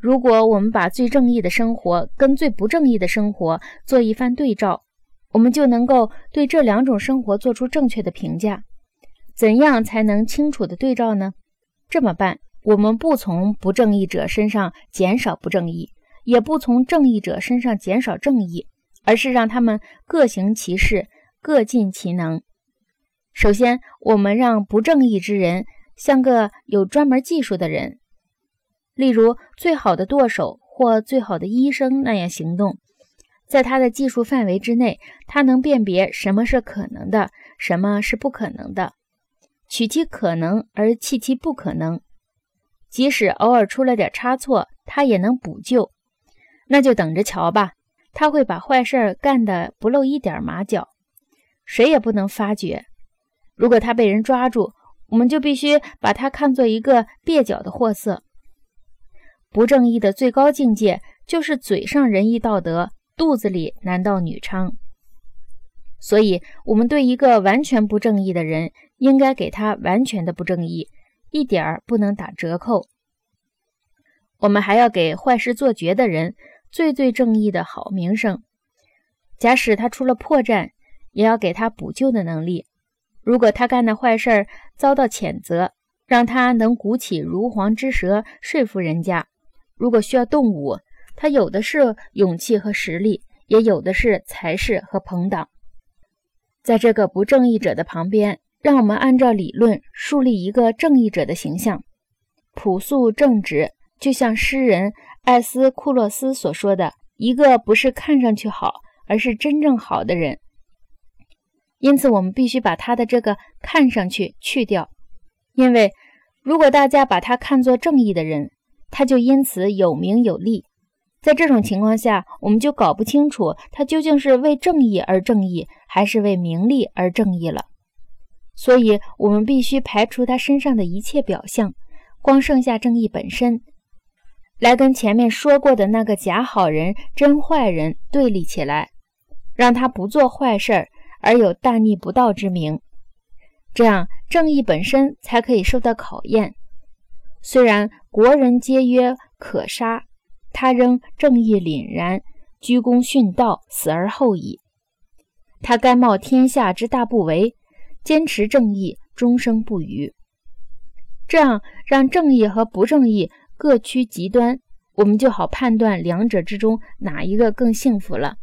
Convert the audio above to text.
如果我们把最正义的生活跟最不正义的生活做一番对照，我们就能够对这两种生活做出正确的评价。怎样才能清楚的对照呢？这么办，我们不从不正义者身上减少不正义，也不从正义者身上减少正义，而是让他们各行其事，各尽其能。首先，我们让不正义之人像个有专门技术的人，例如最好的舵手或最好的医生那样行动。在他的技术范围之内，他能辨别什么是可能的，什么是不可能的，取其可能而弃其不可能。即使偶尔出了点差错，他也能补救。那就等着瞧吧，他会把坏事干得不露一点马脚，谁也不能发觉。如果他被人抓住，我们就必须把他看作一个蹩脚的货色。不正义的最高境界就是嘴上仁义道德。肚子里男盗女娼，所以，我们对一个完全不正义的人，应该给他完全的不正义，一点儿不能打折扣。我们还要给坏事做绝的人最最正义的好名声。假使他出了破绽，也要给他补救的能力。如果他干的坏事遭到谴责，让他能鼓起如簧之舌说服人家。如果需要动武，他有的是勇气和实力，也有的是才识和朋党。在这个不正义者的旁边，让我们按照理论树立一个正义者的形象，朴素正直，就像诗人艾斯库洛斯所说的：“一个不是看上去好，而是真正好的人。”因此，我们必须把他的这个“看上去”去掉，因为如果大家把他看作正义的人，他就因此有名有利。在这种情况下，我们就搞不清楚他究竟是为正义而正义，还是为名利而正义了。所以，我们必须排除他身上的一切表象，光剩下正义本身，来跟前面说过的那个假好人、真坏人对立起来，让他不做坏事儿而有大逆不道之名。这样，正义本身才可以受到考验。虽然国人皆曰可杀。他仍正义凛然，鞠躬殉道，死而后已。他甘冒天下之大不韪，坚持正义，终生不渝。这样让正义和不正义各趋极端，我们就好判断两者之中哪一个更幸福了。